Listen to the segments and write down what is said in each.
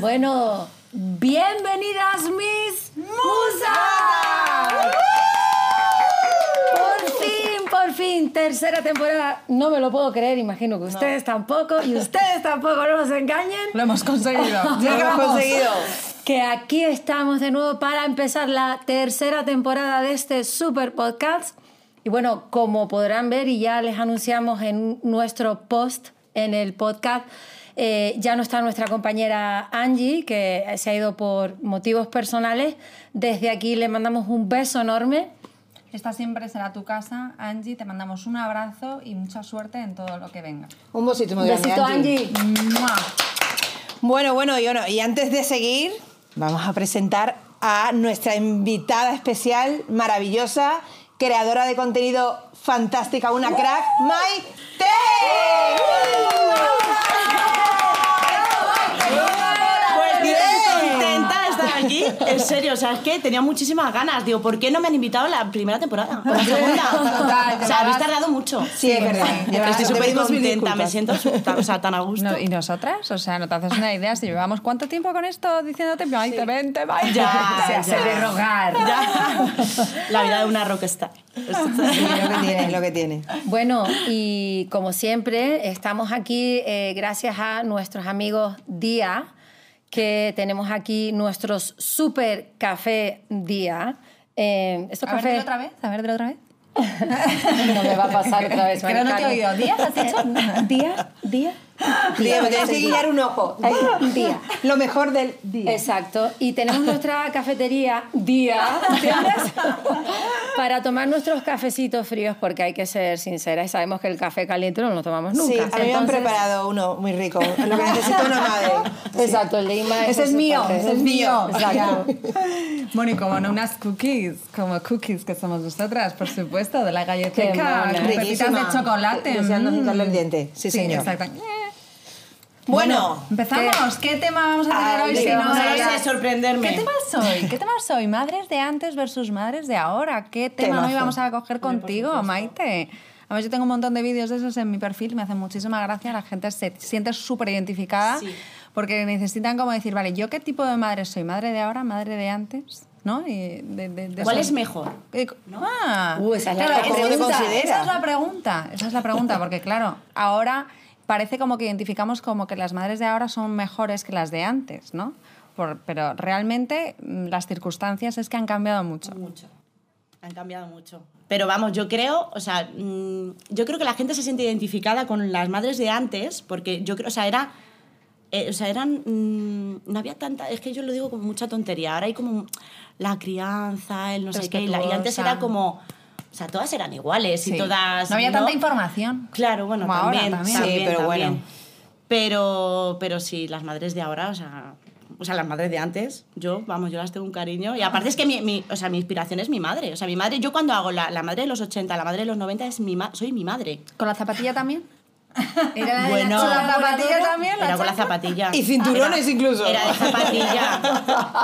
Bueno, bienvenidas mis musas. Por fin, por fin, tercera temporada. No me lo puedo creer, imagino que ustedes tampoco y ustedes tampoco no nos engañen. Lo hemos conseguido. Lo hemos conseguido. Que aquí estamos de nuevo para empezar la tercera temporada de este super podcast. Y bueno, como podrán ver y ya les anunciamos en nuestro post en el podcast, eh, ya no está nuestra compañera Angie, que se ha ido por motivos personales. Desde aquí le mandamos un beso enorme. Esta siempre será tu casa, Angie. Te mandamos un abrazo y mucha suerte en todo lo que venga. Un besito muy Un grande, besito, Angie. Angie. Bueno, bueno, y, bueno, y antes de seguir, vamos a presentar a nuestra invitada especial, maravillosa, creadora de contenido fantástica, una crack, Maite. Pues bien, Bien. contenta de estar aquí. En serio, o sea, es que tenía muchísimas ganas. Digo, ¿por qué no me han invitado la primera temporada? O la segunda. O sea, habéis tardado mucho. Sí, es verdad. sí. Estoy te súper contenta, me siento o sea, tan a gusto. No, ¿Y nosotras? O sea, no te haces una idea si llevamos cuánto tiempo con esto diciéndote, Maite, vente, Maite. Ya, Se hace ya. de rogar. Ya. La vida de una rockstar. Sí, lo que tiene, lo que tiene. Bueno, y como siempre, estamos aquí eh, gracias a nuestros amigos Día, que tenemos aquí nuestros super café Día. Eh, estos A cafés dilo otra vez, a ver, otra vez. no me va a pasar otra vez. Que no te he oído. ¿Díaz has dicho? Día, día. Día, me tienes que guiar un ojo. Día. Lo mejor del día. Exacto. Y tenemos nuestra cafetería día, ¿entiendes? Para tomar nuestros cafecitos fríos, porque hay que ser sinceras, sabemos que el café caliente no lo tomamos nunca. Sí, a mí me han Entonces- preparado uno muy rico. Lo que necesita una madre. Exacto, el de Ima Ese es mío, ese es mío. Exacto. Bueno, y como no unas cookies, como cookies que somos nosotras, por supuesto, de la con pepitas Riquísima. de chocolate. Deseando mm. el diente. Sí, señor. exacto. Bueno, Empezamos. ¿Qué, tema vamos a tener Ah, hoy? Si no, ya- sé sorprenderme. ¿Qué tema soy? ¿Qué tema soy? Madres de antes versus madres de ahora. ¿Qué tema hoy vamos a coger contigo, Maite? Además, yo tengo un montón de vídeos de esos en mi perfil, me hacen muchísima gracia, la gente se siente súper identificada Sí. porque necesitan como decir, vale, ¿yo qué tipo de madre soy? ¿Madre de ahora? ¿Madre de antes? ¿No? Y de- de- de ¿Cuál eso- es mejor? Eh, Ah, Uh, esa es la claro, pregunta. Esa es la pregunta, esa es la pregunta, porque claro, ahora parece como que identificamos como que las madres de ahora son mejores que las de antes, ¿no? Por- pero realmente mm, las circunstancias es que han cambiado mucho. Mucho. Han cambiado mucho. Pero vamos, yo creo, o sea, mm, yo creo que la gente se siente identificada con las madres de antes, porque yo creo, o sea, era. eh, o sea, eran. mm, no había tanta. Es que yo lo digo con mucha tontería. Ahora hay como la crianza, el no sé qué. Y, la- y antes era como. O sea, todas eran iguales y todas. No había tanta información. Claro, bueno, Como ahora también, también. Sí, también, pero también. bueno. Pero, pero sí, las madres de ahora, o sea, o sea, las madres de antes, yo, vamos, yo las tengo un cariño. Y aparte es que mi, mi- o sea, mi inspiración es mi madre. O sea, mi madre, yo cuando hago la, la madre de los 80, la madre de los 90, es mi ma- soy mi madre. ¿Con la zapatilla también? Era la de Bueno. la ¿Con la zapatilla también? Era con la zapatilla. Y cinturones Era- incluso. Era de zapatilla.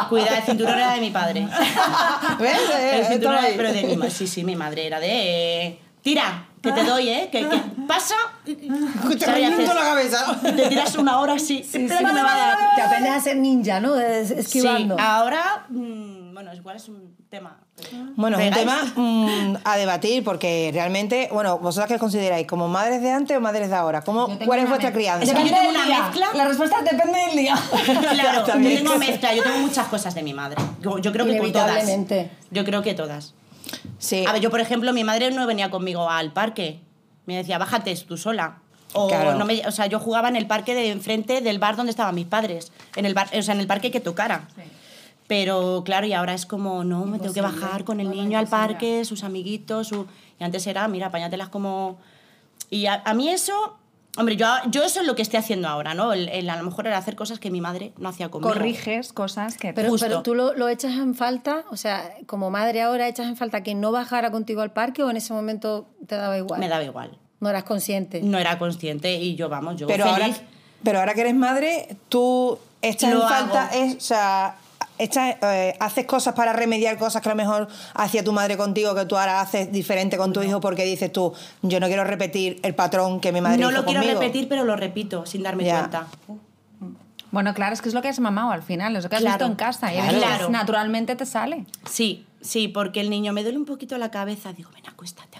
Cuidado, el cinturón era de mi padre. ¿ves? Eh, El cinturón estaba era, ahí. pero de mi madre. Sí, sí, mi madre era de... Tira, que te doy, ¿eh? Que, que pasa... Te la cabeza. Te tiras una hora así. Espera que me va a dar. Te aprendes a ser ninja, ¿no? Es- Esquivando. Sí, ahora, mm, bueno, igual es un tema. Bueno, es un tema mm, a debatir porque realmente, bueno, ¿vosotras qué consideráis? ¿Como madres de antes o madres de ahora? ¿Cómo, ¿Cuál es vuestra crianza? Es que yo tengo una día. mezcla. La respuesta depende del día. Claro, yo tengo mezcla, yo tengo muchas cosas de mi madre. Yo, yo creo que con todas. Yo creo que todas. Sí. A ver, yo, por ejemplo, mi madre no venía conmigo al parque. Me decía, bájate tú sola. O, Claro. no me, o sea, yo jugaba en el parque de enfrente del bar donde estaban mis padres. En el bar, o sea, en el parque que tocara. Pero claro, y ahora es como, no, me tengo que bajar con el niño al parque, sus amiguitos. Su... Y antes era, mira, apáñatelas como, Y a, a mí eso, hombre, yo, yo eso es lo que estoy haciendo ahora, ¿no? El, el a lo mejor era hacer cosas que mi madre no hacía conmigo. Corriges cosas que... Pero, Justo. pero tú lo, lo echas en falta, o sea, como madre ahora echas en falta que no bajara contigo al parque o en ese momento te daba igual. Me daba igual. No eras consciente. No era consciente y yo, vamos, yo Pero ahora, feliz. pero ahora que eres madre, tú echas Lo en falta, es, o sea, eh, haces cosas para remediar cosas que a lo mejor hacía tu madre contigo, que tú ahora haces diferente con tu hijo porque dices tú, yo no quiero repetir el patrón que mi madre No hizo lo quiero conmigo. repetir, pero lo repito sin darme Ya. cuenta. Bueno, claro, es que es lo que has mamado al final, es lo que has Claro. visto en casa. Y Claro. naturalmente te sale. Sí, sí, porque el niño me duele un poquito la cabeza. Digo, ven, acuéstate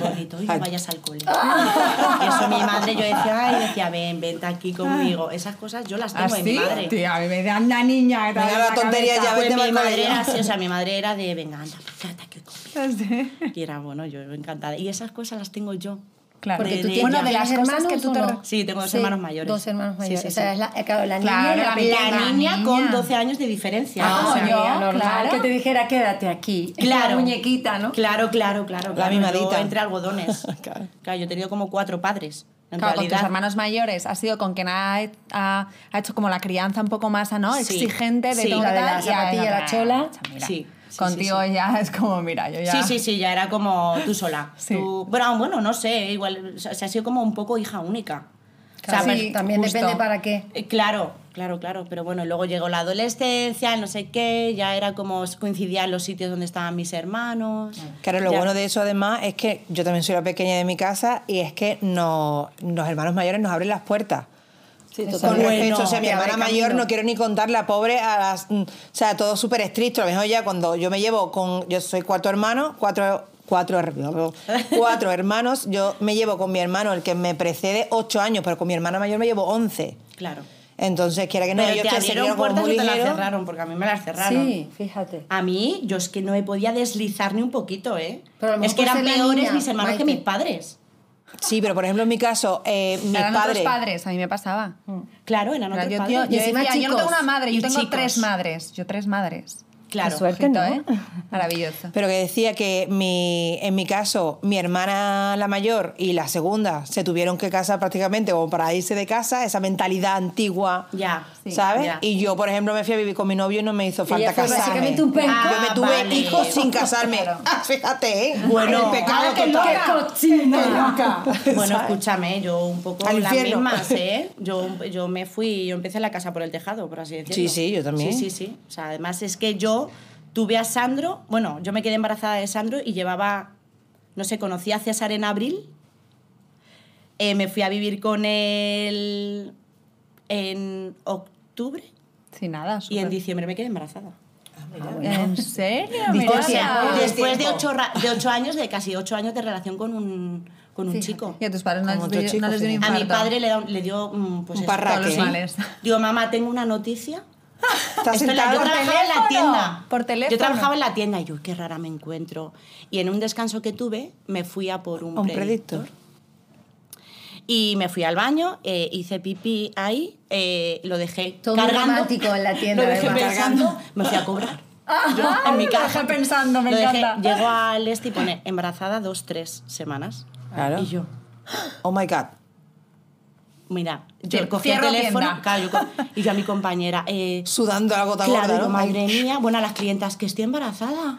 poquito y no vayas al cole. Y eso mi madre, yo decía, ay, decía, ven, vente aquí conmigo. Esas cosas yo las tengo en mi madre. Tía, a mí me da una niña. que Venga, da la la tontería cabeza. ya, Pues mi madre era así, o sea, mi madre era de, venga, anda, pues aquí conmigo. Y era, bueno, yo encantada. Y esas cosas las tengo yo. Claro. Porque De- tú de tienes. Bueno, de las ¿tienes cosas que tú te no? Sí, tengo dos Sí, hermanos mayores. Dos hermanos Sí, mayores. sí, O sea, es la, claro, la niña Claro, y la la pequeña. La niña niña. con 12 años de diferencia. Ah, o sea, yo, Sería normal claro. que te dijera quédate aquí. Claro. La muñequita, ¿no? Claro, claro, claro. claro. mimadita. Yo entre algodones. Claro. claro. yo he tenido como cuatro padres. En Claro, con tus realidad. hermanos mayores ha sido con quien ha, ha, ha hecho como la crianza un poco más ¿no? Sí. exigente de Sí. todo La de tal, la zapatilla, la chola. mira, Sí, sí, contigo sí, ya es como, mira, yo ya... Sí, sí, sí, ya era como tú sola. Sí. Tú- bueno, bueno, no sé, igual, o sea, ha sido como un poco hija única. O sea, Claro, pues, también justo. depende para qué. eh, claro, claro, claro, pero bueno, luego llegó la adolescencia, no sé qué, ya era como coincidían los sitios donde estaban mis hermanos. Claro, lo Ya. bueno de eso además es que yo también soy la pequeña de mi casa y es que no, los hermanos mayores nos abren las puertas. Sí, Con respecto, o sea, mi hermana mayor no quiero ni contar la pobre a las, mm, o sea, todo súper estricto. A lo mejor ya cuando yo me llevo con, yo soy cuatro hermanos, cuatro, cuatro, cuatro hermanos, yo me llevo con mi hermano, el que me precede, ocho años, pero con mi hermana mayor me llevo once. Claro. Entonces, quiera que no, pero ellos te abrieron puertas muy o te las cerraron, porque a mí me las cerraron. Sí, fíjate. A mí, yo es que no me podía deslizar ni un poquito, ¿eh? Pero es que eran peores niña, mis hermanos que mis padres. Sí, pero por ejemplo en mi caso, eh, mis Eran padres... otros padres, a mí me pasaba. Claro, eran otros yo, padres. yo, yo Y encima decía, yo no tengo una madre, yo tengo chicos. tres madres. Yo tres madres. Claro. Qué suerte, Ojito, ¿no? ¿eh? Maravilloso. Pero que decía que mi, en mi caso, mi hermana la mayor y la segunda se tuvieron que casar prácticamente como para irse de casa, esa mentalidad antigua, Ya, sí, ¿sabes? ya. Y yo, por ejemplo, me fui a vivir con mi novio y no me hizo falta casarme. básicamente un penco. yo me Ah, tuve vale. hijos sin casarme. Ah, fíjate, ¿eh? Bueno. el pecado Ah, loca. cochina! Bueno, escúchame, yo un poco Al las infierno. mismas, ¿eh? Yo, yo me fui, yo empecé la casa por el tejado, por así decirlo. Sí, sí, yo también. Sí, sí, sí. O sea, además es que yo tuve a Sandro, bueno, yo me quedé embarazada de Sandro y llevaba, no sé, conocí a César en abril. Eh, me fui a vivir con él en octubre Sí, nada. y en diciembre me quedé embarazada. ¿En serio? Diste Mira. tiempo, diste Después de ocho, de ocho años, de casi ocho años de relación con un, con un chico. Y a tus padres no les, dio, chico, no les dio. A mi padre le, le dio mm, pues Un parraque. Digo, mamá, tengo una noticia. Estás sentado yo trabajaba en la tienda. por teléfono. Yo trabajaba en la tienda y yo, qué rara me encuentro. Y en un descanso que tuve, me fui a por un, un predictor. predictor. Y me fui al baño, eh, hice pipí ahí, eh, lo dejé Todo cargando. en la tienda, Lo dejé pensando, me fui a cobrar. Yo, en mi lo casa. dejé pensando, me Lo dejé- encanta. Llego al este y pone embarazada dos, tres semanas. Claro. Y yo, Oh my God. Mira, yo cogí el cierro teléfono tienda. claro, yo co- y yo a mi compañera, eh, Sudando la gota claro, gorda, digo, ¿no? madre mía, bueno, a las clientas, que estoy embarazada.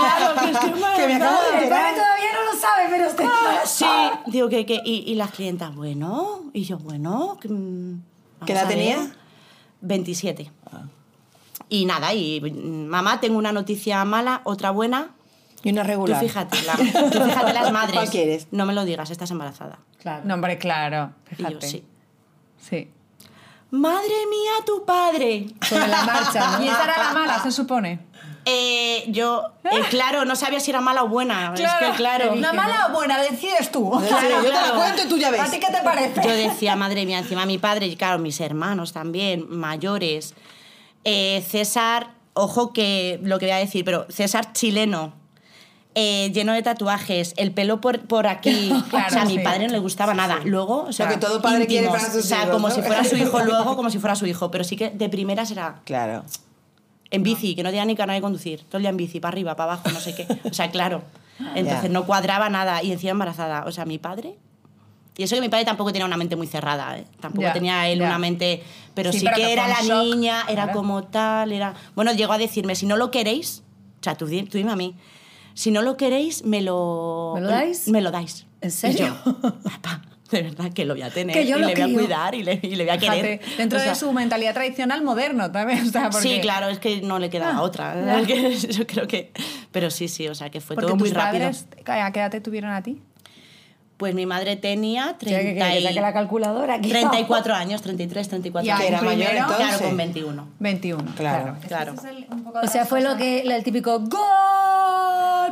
Claro, que estoy Que me acabo de El enterar. padre todavía no lo sabe, pero usted... Sí, digo que, que y, y las clientas, bueno, y yo, bueno, que, mm, ¿Qué vamos edad a ver. tenía? 27. Y nada, y mm, mamá, tengo una noticia mala, otra buena. Y una Tú regular. fíjate, la- tú fíjate las madres. ¿Cuál quieres? No me lo digas, estás embarazada. Claro. No, hombre, claro. Y Fíjate. yo, sí. Sí. Madre mía, tu padre. Sobre la marcha, ¿no? Y esa era la mala, se supone. Eh, yo, eh, claro, no sabía si era mala o buena. es que, claro. ¿Una mala o buena? Decides tú. Claro, yo te la claro. cuento y tú ya ves. ¿A ti qué te parece? Yo decía, madre mía, encima mi padre, y claro, mis hermanos también, mayores. Eh, César, ojo que lo que voy a decir, pero César chileno, eh, lleno de tatuajes, el pelo por, por aquí. Claro, o sea, a mi padre no le gustaba nada. Luego, o sea, que todo padre quiere íntimos. para sus O sea, hijos, como ¿no? si fuera su hijo luego, como si fuera su hijo. Pero sí que de primeras era Claro. en bici, que no tenía ni carnet de conducir. Todo el día en bici, para arriba, para abajo, no sé qué. O sea, claro. Entonces Ya. no cuadraba nada y encima embarazada. O sea, mi padre. Y eso que mi padre tampoco tenía una mente muy cerrada, ¿eh? Tampoco Ya, tenía él ya. una mente. Pero Sí, sí, pero que era la shock, niña, era claro. como tal, era. Bueno, llegó a decirme: si no lo queréis, o sea, tú, tú dime a mí, si no lo queréis, me lo. ¿Me lo dais? Me lo dais. ¿En Y serio? yo, papá, de verdad que lo voy a tener. Que yo y lo le voy a cuidar y le, y le voy a querer. Fíjate, dentro O sea, de su mentalidad tradicional moderno también. O sea, porque, Sí, claro, es que no le quedaba Ah, otra. que Yo creo que. Pero sí, sí, o sea, que fue Porque todo muy tus rápido. padres, ¿a qué edad te tuvieron a ti? Pues mi madre tenía O sea, que- que- 30 que y- la calculadora aquí. 34 años, 33, 34 Ya, años. Era mayor entonces. Claro, con 21. 21. Claro. Claro. O sea, fue lo que el típico gol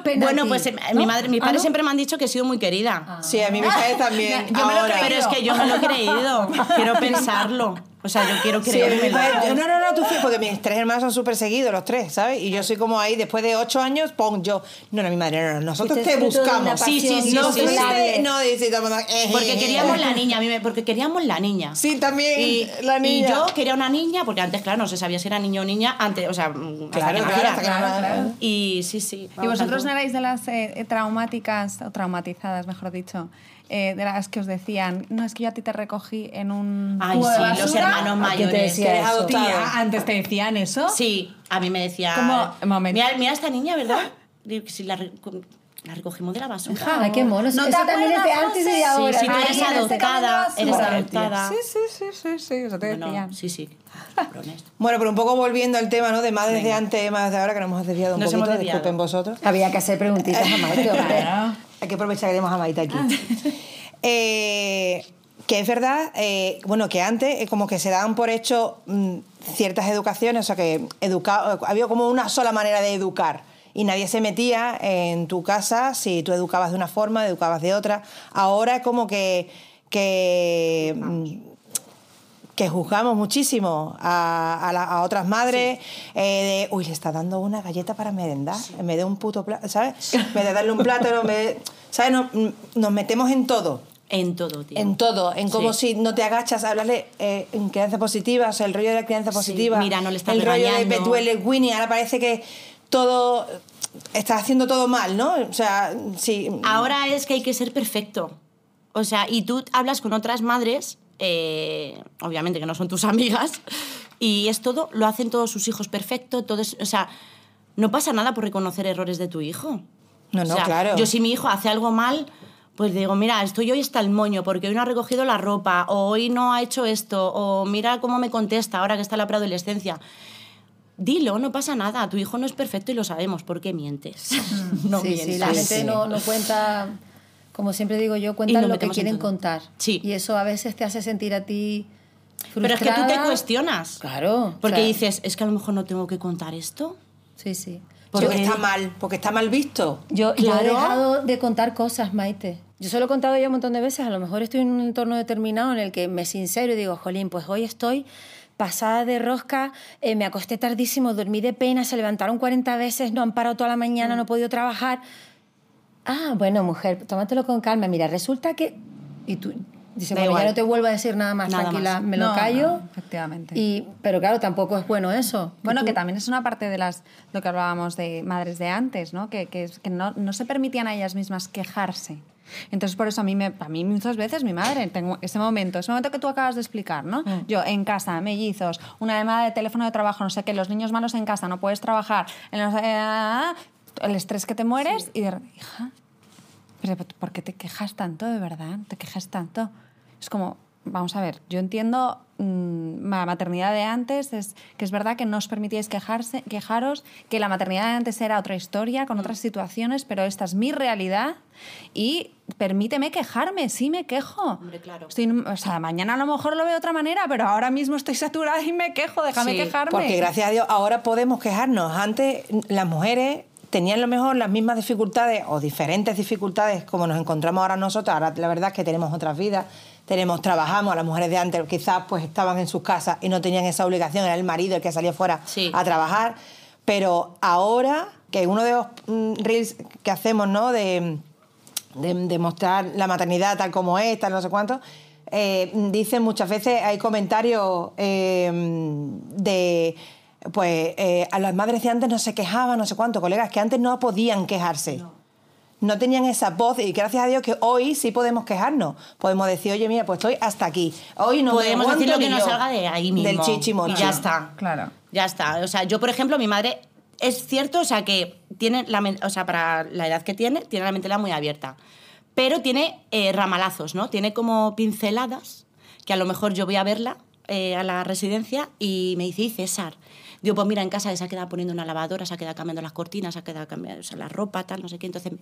penalti. Bueno, pues eh, mi madre, mis Ah, padres ¿no? siempre me han dicho que he sido muy querida. Sí, a mí mis padres también. Yo me lo ahora. creí. Pero es que yo me lo he creído. Quiero pensarlo. O sea, yo quiero Sí, padres- yo, no, no, no, tú fíjate, porque mis tres hermanos son súper seguidos, los tres, ¿sabes? Y yo soy como ahí, después de ocho años, pon yo. No, no, mi madre, no, no, nosotros te buscamos. Sí, sí, sí, no, sí, fuiste- sí. no, mundo, eh, Porque eh, queríamos eh. la niña, a mí me- porque queríamos la niña. Sí, también, Y, la niña. y yo quería una niña, porque antes, claro, no se sabía si era niño o niña, antes, o sea, hasta Claro, que claro, naciera. hasta que no- claro. Y sí, sí. ¿Y vosotros no erais de las eh, eh, traumáticas, o traumatizadas, mejor dicho, eh, de las que os decían, no, es que yo a ti te recogí en un Ay, cubo de sí, los basura"? hermanos ¿A quién te mayores. decía eso? Tía, antes te decían eso. Sí, a mí me decía. Como. Mira, mira esta niña, ¿verdad? Si la, la recogimos de la basura. Ay, qué mono. ¿No Eso te también es de antes y de ahora. Sí, sí, tú eres este adoptada, eres adoptada. Sí, sí, sí, sí, sí, eso te Bueno, decían. sí, sí. Bueno, pero un poco volviendo al tema, ¿no? De madres de antes madres de ahora, que nos hemos desviado un Nos poquito, hemos desviado. disculpen vosotros. Había que hacer preguntitas a Maite. Hay que aprovechar que tenemos a Maite aquí. Eh, que es verdad, eh, bueno, que antes eh, como que se daban por hecho mm, ciertas educaciones, o sea que educa había como una sola manera de educar y nadie se metía en tu casa si tú educabas de una forma, educabas de otra. Ahora es como que, que que juzgamos muchísimo a, a la- a otras madres eh, de, uy, le está dando una galleta para merendar, en vez de un puto plato, ¿sabes? En vez de darle un plátano, en vez de- ¿sabes? Nos, nos metemos en todo. En todo, tío. En todo, en cómo Sí. si no te agachas a hablarle eh, en crianza positiva, o sea, el rollo de la crianza positiva. mira, no le estás El rollo de. Betuel el Winnie, ahora parece que todo. Estás haciendo todo mal, ¿no? O sea, sí. Ahora es que hay que ser perfecto. O sea, y tú hablas con otras madres, eh, obviamente que no son tus amigas, y es todo, lo hacen todos sus hijos perfecto, todo es- o sea, no pasa nada por reconocer errores de tu hijo. No, O no, sea, claro. Yo si mi hijo hace algo mal, pues digo, mira, estoy hoy está el moño porque hoy no ha recogido la ropa, o hoy no ha hecho esto, o mira cómo me contesta ahora que está la preadolescencia. Dilo, no pasa nada, tu hijo no es perfecto y lo sabemos, ¿por qué mientes? no sí, mientas. sí, la gente no, no cuenta, como siempre digo yo, cuentan lo que quieren contar. Sí. Y eso a veces te hace sentir a ti Pero es que tú te frustrada. cuestionas. Claro. Porque o sea, dices, es que a lo mejor no tengo que contar esto. Sí, sí. porque porque- está mal, porque está mal visto. Yo, yo he Claro. dejado de contar cosas, Maite. Yo se lo he contado ya un montón de veces. A lo mejor estoy en un entorno determinado en el que me sincero y digo, jolín, pues hoy estoy pasada de rosca, eh, me acosté tardísimo, dormí de pena, se levantaron 40 veces, no han parado toda la mañana, no he podido trabajar. Ah, bueno, mujer, tómatelo con calma. Mira, resulta que... Y tú dices, Da bueno, ya no te vuelvo a decir nada más, Nada tranquila, más. me lo No, callo. no, efectivamente. Y, pero claro, tampoco es bueno eso. Bueno, tú- que también es una parte de las lo que hablábamos de madres de antes, ¿no? Que, que, que no, no se permitían a ellas mismas quejarse. Entonces, por eso a mí, me, a mí muchas veces mi madre, tengo ese momento, ese momento que tú acabas de explicar, ¿no? Yo en casa, mellizos, una llamada de teléfono de trabajo, no sé qué, los niños malos en casa, no puedes trabajar, en los- eh, el estrés que te mueres y de hija, pero ¿por qué te quejas tanto, de verdad? ¿Te quejas tanto? Es como, vamos a ver, yo entiendo mm, la maternidad de antes, es que es verdad que no os permitíais quejarse, quejaros, que la maternidad de antes era otra historia, con otras situaciones, pero esta es mi realidad y permíteme quejarme, sí me quejo. Hombre, claro. Estoy- o sea, mañana a lo mejor lo veo de otra manera, pero ahora mismo estoy saturada y me quejo, déjame Sí, quejarme. Porque gracias a Dios ahora podemos quejarnos. Antes las mujeres tenían a lo mejor las mismas dificultades o diferentes dificultades como nos encontramos ahora nosotros. Ahora la verdad es que tenemos otras vidas, tenemos, trabajamos, las mujeres de antes quizás pues estaban en sus casas y no tenían esa obligación, era el marido el que salía fuera Sí. a trabajar. Pero ahora, que uno de los mm, reels que hacemos, ¿no? De, de, de mostrar la maternidad tal como es, tal no sé cuánto, eh, dicen muchas veces, hay comentarios eh, de, pues, eh, a las madres de antes no se quejaban, no sé cuánto, colegas, que antes no podían quejarse. no tenían esa voz y gracias a Dios que hoy sí podemos quejarnos. Podemos decir, oye, mira, pues estoy hasta aquí. Hoy no me Podemos aguanto decir lo que nos salga de ahí mismo. Del chichimochi. Y ya está. Claro. Ya está. O sea, yo, por ejemplo, mi madre es cierto, o sea, que tiene la o sea, para la edad que tiene, tiene la mentalidad muy abierta. Pero tiene eh, ramalazos, ¿no? Tiene como pinceladas que a lo mejor yo voy a verla eh, a la residencia y me dice, "Y César. Digo, pues mira, en casa se ha quedado poniendo una lavadora, se ha quedado cambiando las cortinas, se ha quedado cambiando o sea, la ropa, tal, no sé qué. Entonces,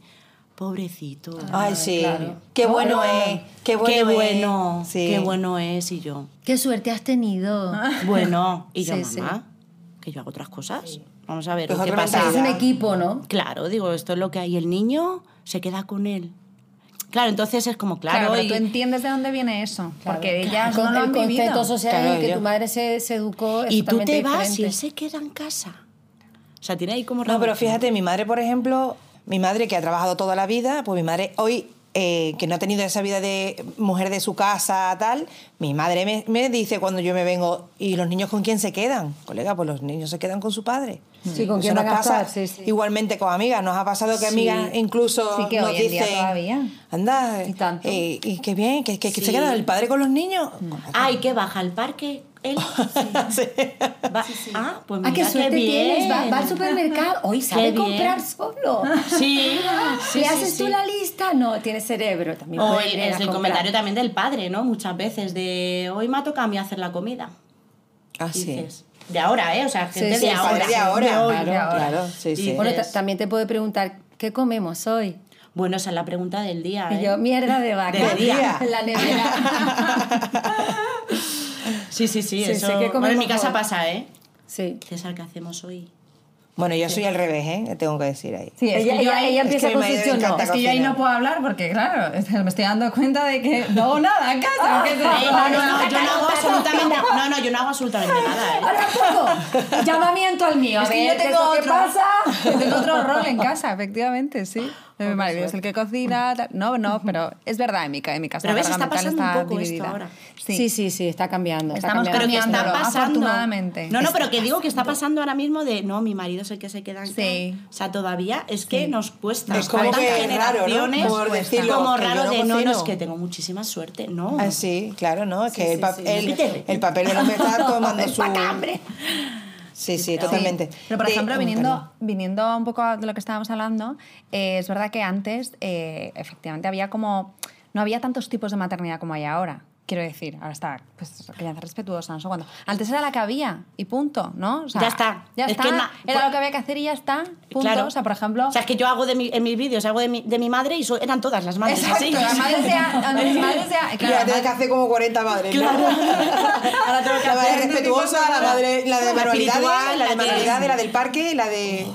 pobrecito. Ay, sí. claro. Qué No, bueno no, es. Qué bueno qué es. bueno, Sí. qué bueno es. Y yo, Qué suerte has tenido. bueno, y yo, Sí, sí. mamá, que yo hago otras cosas. Vamos a ver, Pues ¿qué pasa? Es un equipo, ¿no? Claro, digo, esto es lo que hay. El niño se queda con él. Claro, entonces es como, claro, Claro, pero y- tú entiendes de dónde viene eso. porque ellas Con no lo el han concepto vivido. social Claro, en el que yo. tu madre se, se educó es y tú te vas y él se queda en casa. O sea, tiene ahí como... No, pero fíjate, mi madre, por ejemplo, mi madre que ha trabajado toda la vida, pues mi madre hoy, eh, que no ha tenido esa vida de mujer de su casa, tal, mi madre me, me dice cuando yo me vengo, ¿y los niños con quién se quedan? Colega, pues los niños se quedan con su padre. Sí, ¿con Eso quién nos pasa estar? Sí, sí. igualmente con amigas. Nos ha pasado que Sí. amigas incluso Sí, que nos hoy en día dicen, todavía. anda, Y tanto. eh, y qué bien, que, que- que se queda el padre con los niños. Ay, que baja al parque él. Sí. Va- Ah, pues Ah, mira, qué suerte bien. tienes. Va, va al supermercado. Hoy sabe comprar solo. Sí, ¿Le haces tú la lista? No, tiene cerebro. También Hoy a es el comprar. comentario también del padre, ¿no? Muchas veces de hoy me ha tocado a mí hacer la comida. Ah, sí. Dices, de ahora, ¿eh? O sea, gente de ahora. de ahora, de hoy. claro, de ahora. claro, sí, Y sí. Bueno, también te puede preguntar, ¿qué comemos hoy? Bueno, esa es la pregunta del día. Y ¿eh? yo, mierda de vaca. Del día. La nevera. Sí, sí, sí. Sí, eso... sé en mi casa pasa, ¿eh? Sí. César, ¿qué hacemos hoy? Bueno, yo soy al revés, ¿eh? Tengo que decir ahí. Sí, es ella que yo ella, ahí- ella es empieza que Es que yo ahí no puedo hablar porque, claro, me estoy dando cuenta de que no hago nada en casa. ¿qué te Eh, digo? no, no, no, yo no hago absolutamente no, no, yo no hago absolutamente nada, ¿eh? Ahora poco. Llamamiento al mío. Es a que yo ¿qué tengo otro, pasa? yo tengo otro rol en casa, efectivamente, sí. Mi marido es el que cocina. tal. No, no, pero es verdad, en mi, en mi casa Pero ves, está pasando un poco esto ahora. Sí. sí, sí, está cambiando. está Estamos cambiando. Pero que está pasando. afortunadamente. No, no, pero que digo que está pasando ahora mismo de no, mi marido es el que se queda en Sí. casa. O sea, todavía es que nos cuesta. Es como que es raro, ¿no? Por decirlo, como raro no de no, no, es que tengo muchísima suerte. No. Ah, sí, claro, ¿no? Es que el, pa- sí, el- papel del hombre está tomando su... hambre. Sí, sí, totalmente. Pero, por De- ejemplo, oh, viniendo, viniendo un poco de lo que estábamos hablando, eh, es verdad que antes, eh, efectivamente, había como. No había tantos tipos de maternidad como hay ahora. Quiero decir, ahora está, pues, crianza respetuosa, no sé cuándo. Antes era la que había y punto, ¿no? O sea, Ya está. Ya Es está. que na- era lo que había que hacer y ya está. Punto. Claro. O sea, por ejemplo. O sea, es que yo hago de mi- en mis vídeos, hago de mi, de mi madre y so- eran todas las madres Exacto, así. las madres de, a- las madres de, Ya claro, tienes que hacer como 40 madres. ¿no? Claro. Ahora tengo que La madre hacer respetuosa, la madre, la de La manualidades, la de la que- manualidades, la del parque, la de...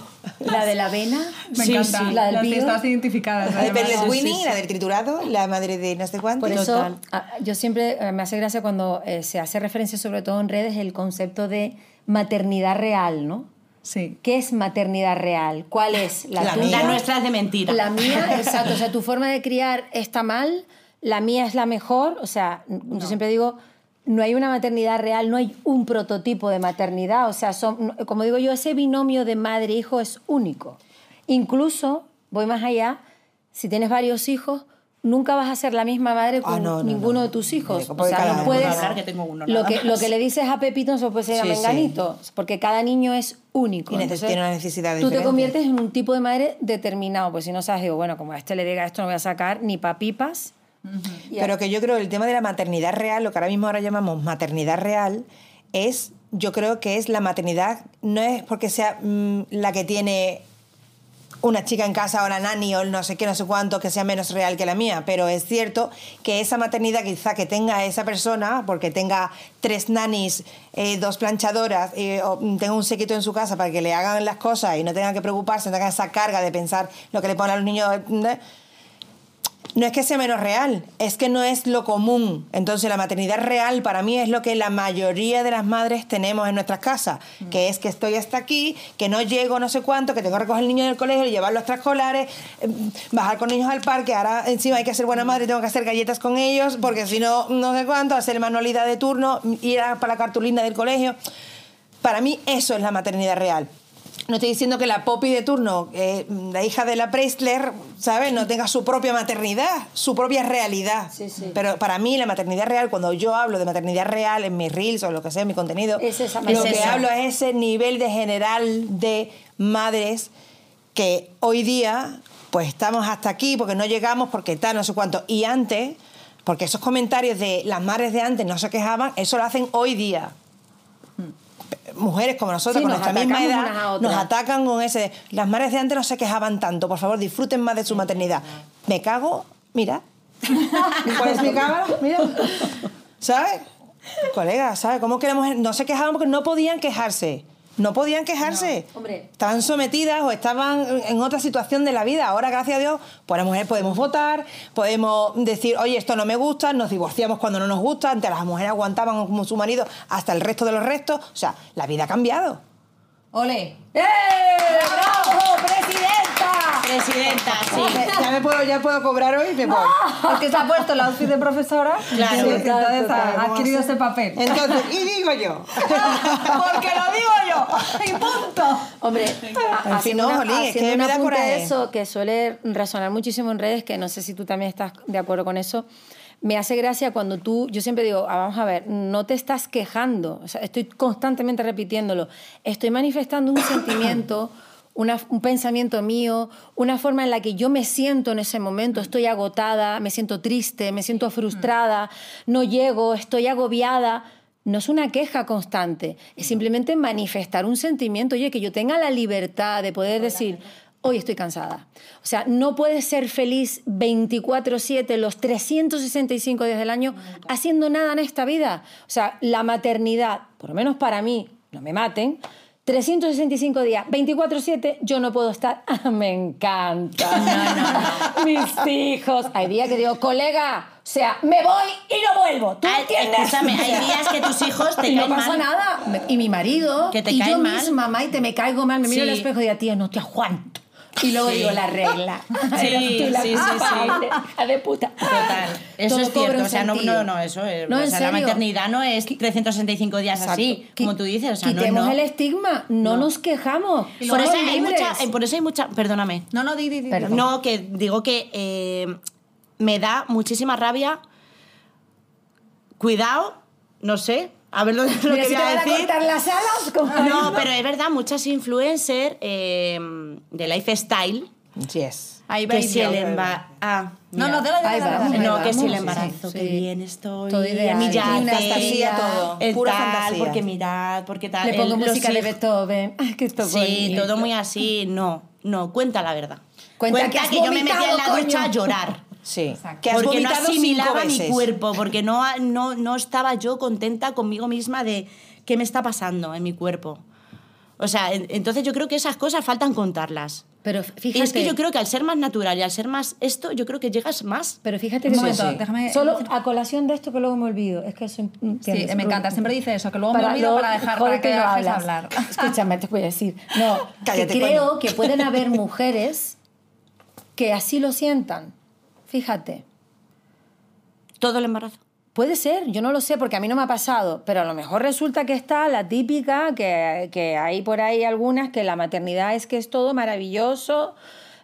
La de la avena. me Sí, encanta. sí. La del las bio. fiestas identificadas. La de. Perles sí, la del triturado, la madre de no sé cuánto. Por eso, Total. a- yo siempre eh, me hace gracia cuando eh, se hace referencia, sobre todo en redes, el concepto de maternidad real, ¿no? Sí. ¿Qué es maternidad real? ¿Cuál es la, La tuya? mía. La nuestra es de mentira. La mía, exacto. O sea, tu forma de criar está mal, la mía es la mejor. O sea, yo siempre digo, no hay una maternidad real, no hay un prototipo de maternidad. O sea, son, como digo yo, ese binomio de madre-hijo es único. Incluso, voy más allá, si tienes varios hijos, nunca vas a ser la misma madre con Ah, no, no, ninguno no. de tus hijos. O sea, no puedes... puedo hablar que tengo uno lo, que, lo que le dices a Pepito no se puede Sí, a sí. Menganito, porque cada niño es único. Y Entonces, tiene una necesidad Tú te conviertes en un tipo de madre determinado, pues si no sabes, digo, bueno, como a este le diga esto no voy a sacar ni papipas. Y a- Pero que yo creo que el tema de la maternidad real, lo que ahora mismo ahora llamamos maternidad real, es, yo creo que es la maternidad, no es porque sea mm, la que tiene una chica en casa o la nani o no sé qué, no sé cuánto, que sea menos real que la mía, pero es cierto que esa maternidad quizá que tenga esa persona, porque tenga tres nanis, eh, dos planchadoras, eh, o mm, tenga un sequito en su casa para que le hagan las cosas y no tenga que preocuparse, no tenga esa carga de pensar lo que le ponen a los niños... no es que sea menos real, es que no es lo común. Entonces la maternidad real para mí es lo que la mayoría de las madres tenemos en nuestras casas, que es que estoy hasta aquí, que no llego no sé cuánto, que tengo que recoger el niño del colegio, llevarlo a extraescolares, eh, bajar con niños al parque, ahora encima hay que ser buena madre, tengo que hacer galletas con ellos, porque si no, no sé cuánto, hacer manualidad de turno, ir a para la cartulina del colegio. Para mí eso es la maternidad real. No estoy diciendo que la Poppy de turno, eh, la hija de la Preisler, ¿sabes? No tenga su propia maternidad, su propia realidad. Sí, sí. Pero para mí la maternidad real, cuando yo hablo de maternidad real en mis reels o lo que sea, en mi contenido, Es esa lo que hablo es ese nivel de general de madres que hoy día pues estamos hasta aquí porque no llegamos, porque tal, no sé cuánto. Y antes, porque esos comentarios de las madres de antes no se quejaban, eso lo hacen hoy día mujeres como nosotros, Sí, con nuestra misma edad, nos atacan con ese. Las madres de antes no se quejaban tanto, por favor, disfruten más de su maternidad. Me cago, mira. ¿Cuál es mi cámara? Mira. ¿Sabes? Colega, ¿sabes? ¿Cómo que las mujeres no se quejaban porque no podían quejarse? No podían quejarse. No, hombre. Estaban sometidas o estaban en otra situación de la vida. Ahora, gracias a Dios, pues las mujeres podemos votar, podemos decir, oye, esto no me gusta, nos divorciamos cuando no nos gusta. Antes las mujeres aguantaban como su marido hasta el resto de los restos. O sea, la vida ha cambiado. ¡Ole! ¡Eh! ¡Bravo, presidenta! Presidenta, sí. Ya me puedo, ya puedo cobrar hoy, me voy. Es que se ha puesto el outfit de profesora. Claro. Sí, entonces Total, ha total. adquirido ese papel. Entonces, y digo yo. Porque lo digo yo. Y punto. Hombre, a- En fin, haciendo no, Jolín, es que un me da coraje. eso que suele resonar muchísimo en redes, que no sé si tú también estás de acuerdo con eso. Me hace gracia cuando tú, yo siempre digo, ah, vamos a ver, no te estás quejando, o sea, estoy constantemente repitiéndolo, estoy manifestando un sentimiento, una- un pensamiento mío, una forma en la que yo me siento en ese momento, estoy agotada, me siento triste, me siento frustrada, no llego, estoy agobiada. No es una queja constante, es simplemente manifestar un sentimiento, oye, que yo tenga la libertad de poder decir, hoy estoy cansada. O sea, no puedes ser feliz 24/7 los 365 días del año haciendo nada en esta vida. O sea, la maternidad, por lo menos para mí, no me maten, 365 días, 24/7, yo no puedo estar. Ah, me encanta. Mis hijos. Hay días que digo, colega, o sea, me voy y no vuelvo. ¿Tú Ay, entiendes? escúchame, hay días que tus hijos te y no caen pasa mal. nada. Y mi marido, Que te y yo caen mal. misma, mamá, y te me caigo mal, me miro Sí. al espejo y digo, tía, no te aguanto. Y luego Sí. digo, la regla. Sí, sí, sí, sí. de puta. Total, eso Todo es cierto. O sea, no, no, no, eso es. No, o en sea, la maternidad no es 365 días Exacto. así, como tú dices. O sea, Quitemos no. el estigma, no, nos quejamos. Por eso, hay mucha, eh, por eso hay mucha. Perdóname. No, no, di, di, di. Perdón. No, que digo que eh, me da muchísima rabia. Cuidado, no sé, a ver lo, lo que si voy te a van a decir. cortar las alas, como No, pero es verdad, muchas influencers eh, de lifestyle Yes. Ahí va que si el Dios. emba- ah, No, no, dale, dale, Ahí dale, vamos, dale. ahí No, que si el embarazo, sí, que sí. bien estoy, Todo ideal. mi Y yate, una fantasía todo, el pura tal, fantasía. porque mirad, porque tal. Le pongo el- música de Beethoven. Ay, que esto Sí, todo muy así. No, no, cuenta la verdad. Cuenta que has yo me metía en la ducha a llorar. Sí. Exacto. Que has porque no asimilaba mi cuerpo, porque no, no, no estaba yo contenta conmigo misma de qué me está pasando en mi cuerpo. O sea, en- entonces yo creo que esas cosas faltan contarlas. Pero Y fíjate. es que yo creo que al ser más natural y al ser más esto, yo creo que llegas más. Pero fíjate Un que momento, sí. déjame- Solo a colación de esto que luego me olvido. Es que eso Sí, me encanta. Siempre dice eso, que luego me olvido luego- para dejar para que no dejes hablar. Escúchame, te voy a decir. No, Cállate, que creo coño. que pueden haber mujeres que así lo sientan. Fíjate. Todo el embarazo. Puede ser, yo no lo sé porque a mí no me ha pasado, pero a lo mejor resulta que está la típica, que, que hay por ahí algunas, que la maternidad es que es todo maravilloso,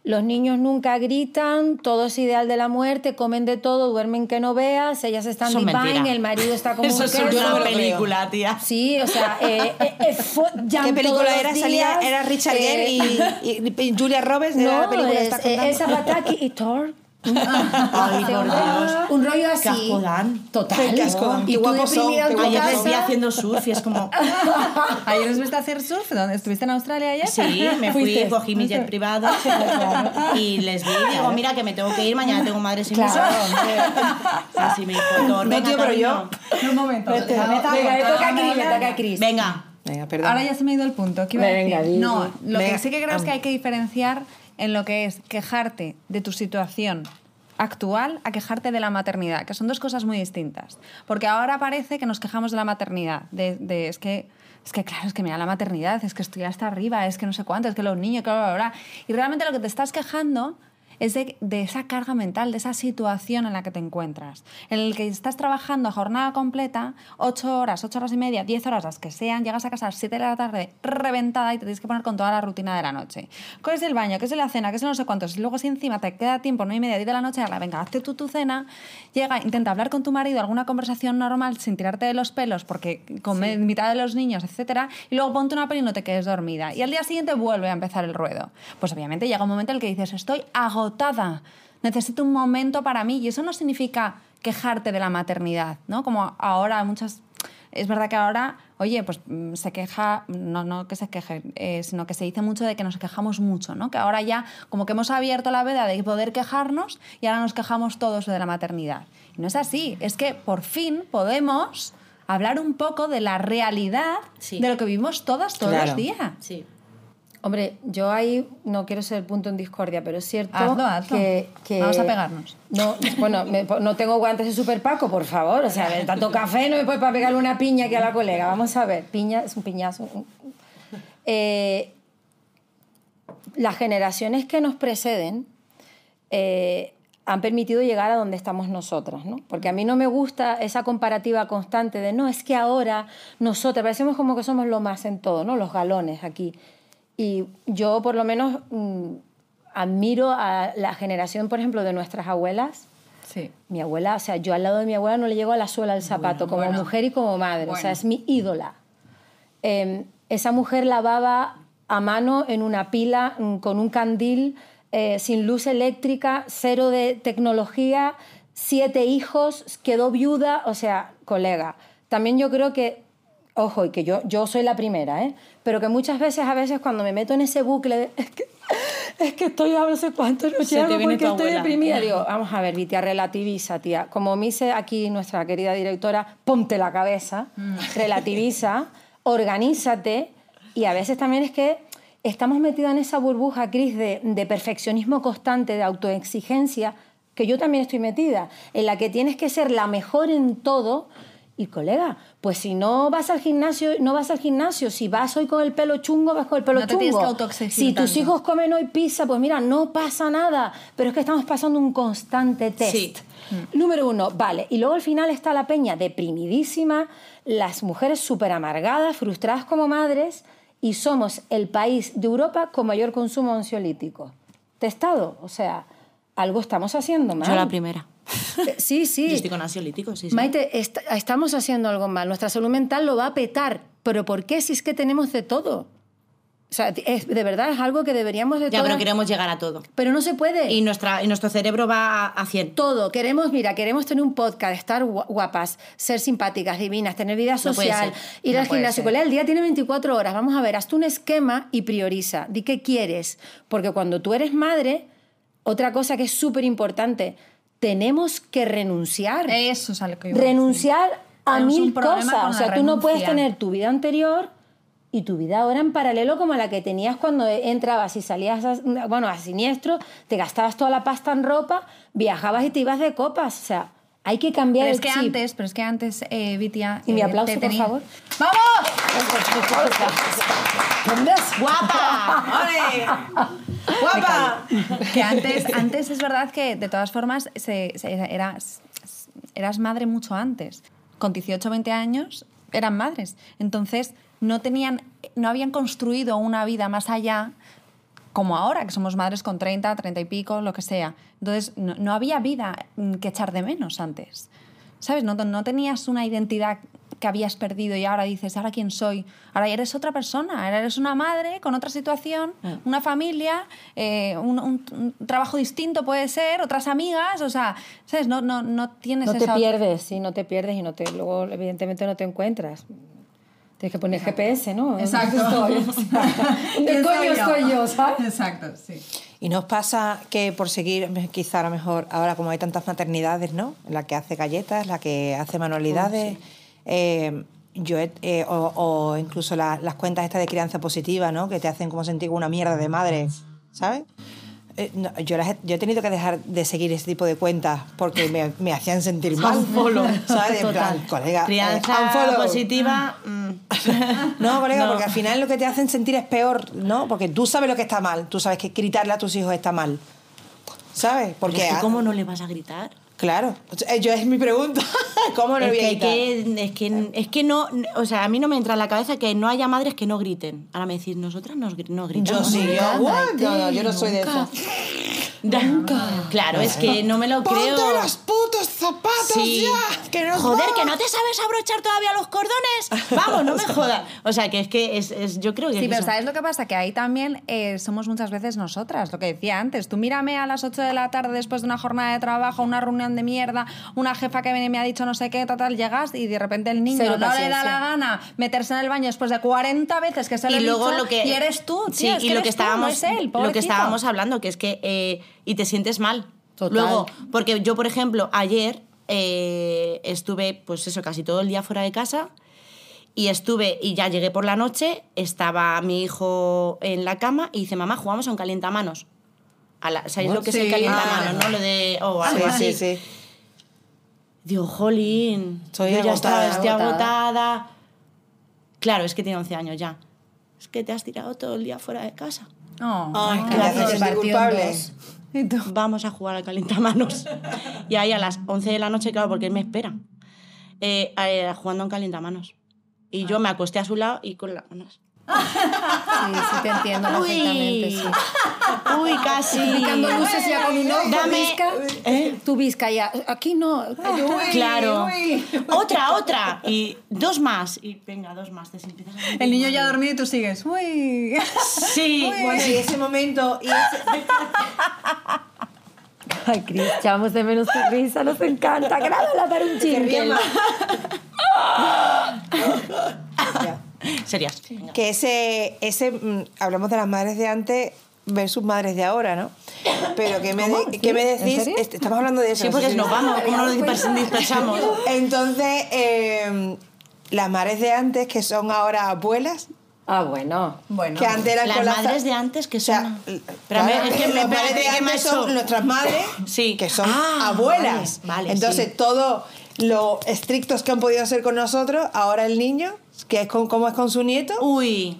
los niños nunca gritan, todo es ideal de la muerte, comen de todo, duermen que no veas, ellas están divine, mentira. el marido está como Eso un es queso. no una película, tía. Sí, o sea, eh, eh, eh, ¿Qué película era? Salía, era Richard eh, Gere y, y- y Julia Roberts. era No, la película que es, contando. Pataki y Thor. Ay, por Dios. Un rollo así. Qué asco dan. Total. Qué asco dan. Y guapos son, Ayer les vi haciendo surf y es como... ¿Ayer os viste hacer surf? ¿Dónde? ¿Estuviste en Australia ayer? Sí, me fui, Fuiste. cogí mi jet privado y les vi y digo, mira que me tengo que ir, mañana tengo madre sin Claro. Así me dijo, No, venga, tío, pero yo-. Un momento. Déjame Venga, le toca a Cris, anécdota. toca a Cris. Venga. Venga, perdón. Ahora ya se me ha ido el punto. ¿Qué iba a Venga, decir? di, No, lo Venga, que sí que creo es que hay que diferenciar en lo que es quejarte de tu situación actual a quejarte de la maternidad, que son dos cosas muy distintas. Porque ahora parece que nos quejamos de la maternidad, de, es que es que claro, es que mira la maternidad, es que estoy hasta arriba, es que no sé cuánto, es que los niños, bla, bla, bla. Y realmente lo que te estás quejando es de, de esa carga mental, de esa situación en la que te encuentras, en el que estás trabajando a jornada completa, 8 horas, 8 horas y media, 10 horas, las que sean, llegas a casa a las 7 de la tarde reventada y te tienes que poner con toda la rutina de la noche. ¿Qué es el baño? ¿Qué es la cena? ¿Qué es el no sé cuántos? Y luego si encima te queda tiempo, 9 y media, 10 de la noche, la venga, hazte tú tu cena, llega, intenta hablar con tu marido, alguna conversación normal sin tirarte de los pelos porque con mitad de los niños, etcétera, y luego ponte una peli y no te quedes dormida. Y al día siguiente vuelve a empezar el ruedo. Pues obviamente llega un momento en el que dices, estoy agotada, necesito un momento para mí. Y eso no significa quejarte de la maternidad, ¿no? Como ahora muchas... Es verdad que ahora, oye, pues mm, se queja, no, no que se queje, eh, sino que se dice mucho de que nos quejamos mucho, ¿no? Que ahora ya como que hemos abierto la veda de poder quejarnos y ahora nos quejamos todos de la maternidad. Y no es así, es que por fin podemos hablar un poco de la realidad Sí. de lo que vivimos todas todos Claro. los días. Sí. Hombre, yo ahí no quiero ser punto en discordia, pero es cierto Hazlo, hazlo. Que, que- Vamos a pegarnos. No, bueno, me- no tengo guantes de super Paco, por favor. O sea, tanto café no me puede para pegarle una piña aquí a la colega. Vamos a ver, piña es un piñazo. Eh, las generaciones que nos preceden eh, han permitido llegar a donde estamos nosotras, ¿no? Porque a mí no me gusta esa comparativa constante de, no, es que ahora nosotras, parecemos como que somos lo más en todo, ¿no? Los galones aquí. Y yo, por lo menos, mm, admiro a la generación, por ejemplo, de nuestras abuelas. Sí. Mi abuela, o sea, yo al lado de mi abuela no le llego a la suela del zapato, como bueno. mujer y como madre. O Bueno. sea, es mi ídola. Eh, esa mujer lavaba a mano en una pila mm, con un candil, eh, sin luz eléctrica, cero de tecnología, siete hijos, quedó viuda, o sea, colega. También yo creo que, ojo, y que yo, yo soy la primera, ¿eh? pero que muchas veces, a veces cuando me meto en ese bucle, de, es, que, es que estoy a no sé cuánto, no llego porque estoy abuela. deprimida. Digo, vamos a ver, Vitia, relativiza, tía. Como me dice aquí nuestra querida directora, ponte la cabeza, relativiza, organízate. Y a veces también es que estamos metidos en esa burbuja, Cris, de, de perfeccionismo constante, de autoexigencia, que yo también estoy metida, en la que tienes que ser la mejor en todo. Y colega, pues si no vas al gimnasio, no vas al gimnasio. Si vas hoy con el pelo chungo, vas con el pelo No te chungo. tienes que autoexigir si tus hijos comen hoy pizza, pues mira, no pasa nada. Pero es que estamos pasando un constante test. Sí. Número uno, vale. Y luego al final está la peña deprimidísima, las mujeres súper amargadas, frustradas como madres, y somos el país de Europa con mayor consumo ansiolítico. Testado. O sea, algo estamos haciendo mal. Yo la primera. Eh, Sí, sí. Yo estoy con ansiolíticos, sí, sí. Maite, est- estamos haciendo algo mal. Nuestra salud mental lo va a petar. ¿Pero por qué? Si es que tenemos de todo. O sea, es, de verdad es algo que deberíamos de Ya, pero queremos llegar a todo. Pero no se puede. Y, nuestra, y nuestro cerebro va a, a 100. todo. Queremos, mira, queremos tener un podcast, estar gua- guapas, ser simpáticas, divinas, tener vida No social, ser. ir No al gimnasio. El día tiene 24 horas. Vamos a ver, hazte un esquema y prioriza. Di qué quieres. Porque cuando tú eres madre, otra cosa que es súper importante, tenemos que renunciar. Eso es a lo que a decir. renunciar a un mil cosas. O sea, tú no puedes tener tu vida anterior y tu vida ahora en paralelo como la que tenías cuando entrabas y salías a, bueno, a siniestro, te gastabas toda la pasta en ropa, viajabas y te ibas de copas. O sea, hay que cambiar Pero el es que chip. antes, pero es que antes, eh, Vitia... Y mi eh, aplauso, te por tenía- favor. ¡Vamos! ¡Guapa! ¡Guapa! que antes, antes es verdad que de todas formas se- se- eras, eras madre mucho antes. Con 18 o 20 años eran madres. Entonces no, tenían, no habían construido una vida más allá como ahora, que somos madres con 30, 30 y pico, lo que sea. Entonces no, no había vida mm, que echar de menos antes. ¿Sabes? No, no tenías una identidad que habías perdido y ahora dices, ¿ahora quién soy? Ahora eres otra persona, ahora eres una madre con otra situación, una familia, eh, un, un- un trabajo distinto puede ser, otras amigas, o sea, ¿sabes? No, no, no tienes No te esa... pierdes, sí, no te pierdes y no te, luego evidentemente no te encuentras. Tienes que poner GPS, ¿no? Exacto. ¿Dónde estoy? ¿Dónde ¿Quién coño soy yo? estoy yo, sabes? Exacto, sí. Y nos pasa que por seguir, quizá a lo mejor, ahora como hay tantas maternidades, ¿no? La que hace galletas, la que hace manualidades, eh, yo eh, o, o incluso la- las cuentas estas de crianza positiva, ¿no? Que te hacen como sentir una mierda de madre, ¿sabes? Eh, no, yo, las he, yo he tenido que dejar de seguir ese tipo de cuentas porque me, me hacían sentir mal. ¿Sabes? En plan, colega, eh, Crianza unfollow. positiva. mm. No, colega, No. porque al final lo que te hacen sentir es peor, ¿no? Porque tú sabes lo que está mal, tú sabes que gritarle a tus hijos está mal. ¿sabes? Porque, ¿cómo no le vas a gritar? Claro, sea, yo es mi pregunta, ¿cómo no Es voy a que, gritar? que- es, que, es que no, o sea, a mí no me entra en la cabeza que no haya madres que no griten. Ahora me decís, nosotras no Yo gritamos. sí, yo, Nunca, what? Maite, no, no, yo no soy de eso. Claro, es que no me lo ¡Ponte creo. los putos zapatos Sí. ya! ¡Que nos Joder, que no te sabes abrochar todavía los cordones. Vamos, no me jodas. O sea, que es que es, es- yo creo que Sí, es pero eso. ¿sabes lo que pasa? Que ahí también eh, somos muchas veces nosotras, lo que decía antes. Tú mírame a las 8 de la tarde después de una jornada de trabajo, una reunión de mierda, una jefa que viene y me ha dicho no sé qué, tal, tal, llegas y de repente el niño Cero no le da la gana meterse en el baño después de 40 veces que se lo y luego dicho, lo que y eres tú, sí tía, es y que lo que tú, no estábamos es él, lo que estábamos hablando que es que eh, y te sientes mal Total. luego porque yo por ejemplo ayer eh, estuve pues eso casi todo el día fuera de casa y estuve y ya llegué por la noche estaba mi hijo en la cama y dice mamá jugamos a un calientamanos a la- ¿Sabéis lo que es el Sí. calientamanos, Ah. no? Lo de... o algo Sí, así. sí, sí. Digo, jolín, Estoy yo ya estaba, agotada, estoy agotada. agotada. Claro, es que tiene 11 años ya. Es que te has tirado todo el día fuera de casa. Oh, Ay, que hace ¿Y tú? Vamos a jugar al calentamanos. y ahí a las 11 de la noche, claro, porque él me espera. eh, eh, jugando en calentamanos. Y yo me acosté a su lado y con las manos. Sí, sí te entiendo perfectamente, sí. Uy, casi. Picando luces ya con un ojo, Dame- visca. ¿Eh? Tú visca ya. Aquí no. Claro. Otra, otra. Y dos más. Y venga, dos más. Te empiezas a El niño ya ha dormido y tú sigues. Uy. Sí. Bueno, y ese momento... Y ese- Ay, Cris, echamos de menos tu risa, nos encanta. Grábala para un jingle. Serias. Que ese, ese mm, hablamos de las madres de antes versus madres de ahora, ¿no? Pero ¿qué me, de- ¿qué me decís? Este, estamos hablando de eso. Sí, no sé porque si- nos vamos. ¿Cómo nos dispers- dispersamos? Entonces, eh, las madres de antes que son ahora abuelas, Ah, bueno. Bueno. que antes eran Las con madres de antes que o sea, son... l- Pero a ver, claro, es que me madres de antes son nuestras madres, Sí. que son Ah, abuelas. vale, vale, Entonces, sí. todo lo estrictos que han podido ser con nosotros, ahora el niño, que es con, como es con su nieto, Uy,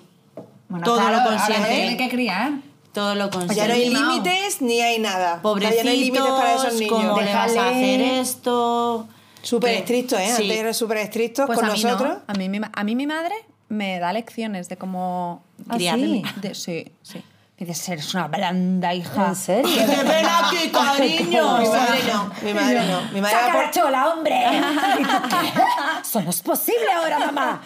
Bueno, todo claro, lo consiente. tiene que criar. todo lo consiente. ya no hay límites ni hay nada. O sea, Pobrecitos, ya no hay límites para esos niños. ¿cómo le vas a hacer esto? Súper estrictos, ¿eh? sí. Antes eran súper estrictos Pues con a mí nosotros. no. A mí, a mí mi madre me da lecciones de cómo ¿Ah, criar. sí? de- sí, sí. Me dice, eres una blanda hija. ¿En serio? ¡Qué pena, qué cariño! Mi madre no, mi madre no. Mi madre, va ¡Saca por- la chola, hombre! Eso no es posible ahora, mamá.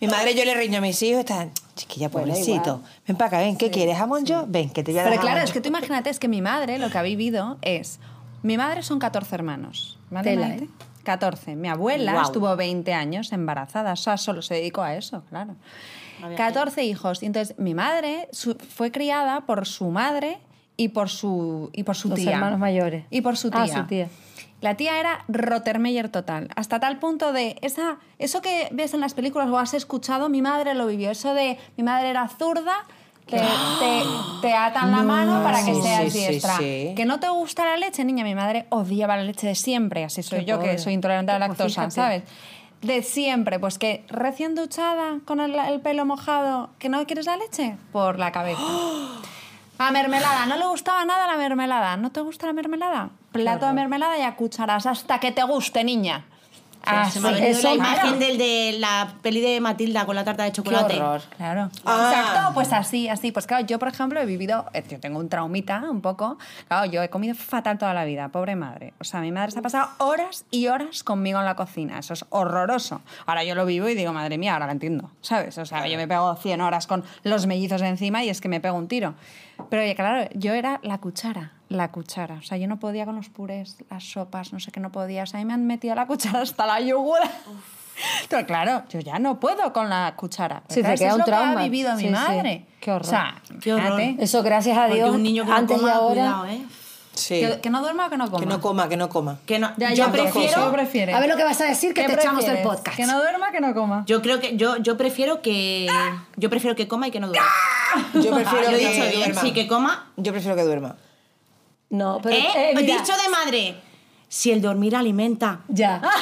mi madre yo le riño a mis hijos, están, chiquilla, pobrecito. Ven para acá, ven, ¿qué quieres? ¿Jamón yo? Ven, que te voy a dar Pero claro, es que tú imagínate, es que mi madre lo que ha vivido es... Mi madre son 14 hermanos, ¿vale, Tela? ¿eh? 14. Mi abuela Guau. estuvo 20 años embarazada, o sea, solo se dedicó a eso, claro. Había 14 hijos. Y entonces mi madre su- fue criada por su madre y por su, y por su Los tía. hermanos mayores. Y por su tía. Ah, su tía. La tía era Rottermeyer total, hasta tal punto de esa, eso que ves en las películas o has escuchado, mi madre lo vivió, eso de mi madre era zurda, te, te, te atan la mano para que Sí, seas sí, diestra. sí. Que no te gusta la leche, niña, mi madre odiaba la leche de siempre, así soy Qué yo que soy intolerante a la Pues lactosa. ¿sabes? De siempre, pues que recién duchada, con el, el pelo mojado, que no quieres la leche, por la cabeza. A mermelada, no le gustaba nada la mermelada. ¿No te gusta la mermelada? Plato de mermelada y a cucharas hasta que te guste, niña. Ah, Se me ha sí. venido eso, la imagen claro. del de la peli de Matilda con la tarta de chocolate. horror. Claro. Ah. Exacto, pues así, así. Pues claro, yo, por ejemplo, he vivido, eh, yo tengo un traumita un poco. Claro, yo he comido fatal toda la vida, pobre madre. O sea, mi madre se ha pasado horas y horas conmigo en la cocina. Eso es horroroso. Ahora yo lo vivo y digo, madre mía, ahora lo entiendo, ¿sabes? O sea, yo me pego 100 horas con los mellizos encima y es que me pego un tiro. Pero oye, claro, yo era la cuchara, la cuchara. O sea, yo no podía con los purés, las sopas, no sé qué no podía. O sea, a mí me han metido la cuchara hasta la yugura. Pero claro, yo ya no puedo con la cuchara. Sí, te queda es un lo que trauma. ha vivido mi Sí, sí. madre. Qué horror. O sea, Qué horror. Eso, gracias a Porque Dios, un niño que no antes coma, y ahora... cuidado, ¿eh? Sí. ¿Que, que no duerma o que no coma? Que no coma, que no coma. Que no, Ya, yo ya, prefiero... ¿Qué prefieres? A ver lo que vas a decir, que ¿Qué te echamos del prefieres? podcast. Que no duerma, que no coma. Yo creo que yo, yo prefiero que yo prefiero que coma y que no duerma. Yo prefiero Yo he que bien, duerma. sí que coma. Yo prefiero que duerma. No, pero... ¿Eh? eh, dicho de madre. Si el dormir alimenta. Ya.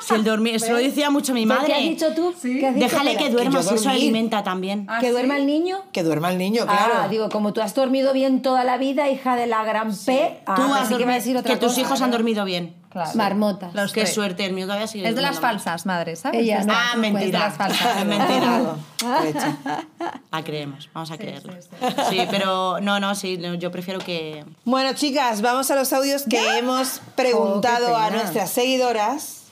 Si el dormir, eso lo decía mucho mi ¿Qué has madre. dicho tú? ¿Qué has dicho? Déjale que duerma, si eso alimenta también. Ah, ¿Que ¿sí? duerma el niño? Que duerma el niño, claro. Ah, digo, como tú has dormido bien toda la vida, hija de la gran P, ah, Tú has que decir otra que tus hijos han dormido bien. Claro. Marmotas. Los Qué tres. suerte, el mío todavía sigue Es de las falsas madres, ¿sabes? Ella, no. Ah, es de mentira. las falsas. Mentira. La creemos, vamos a creerlo. Sí, pero no, no, sí, yo prefiero que... Bueno, chicas, vamos a los audios que hemos preguntado Oh, a nuestras seguidoras.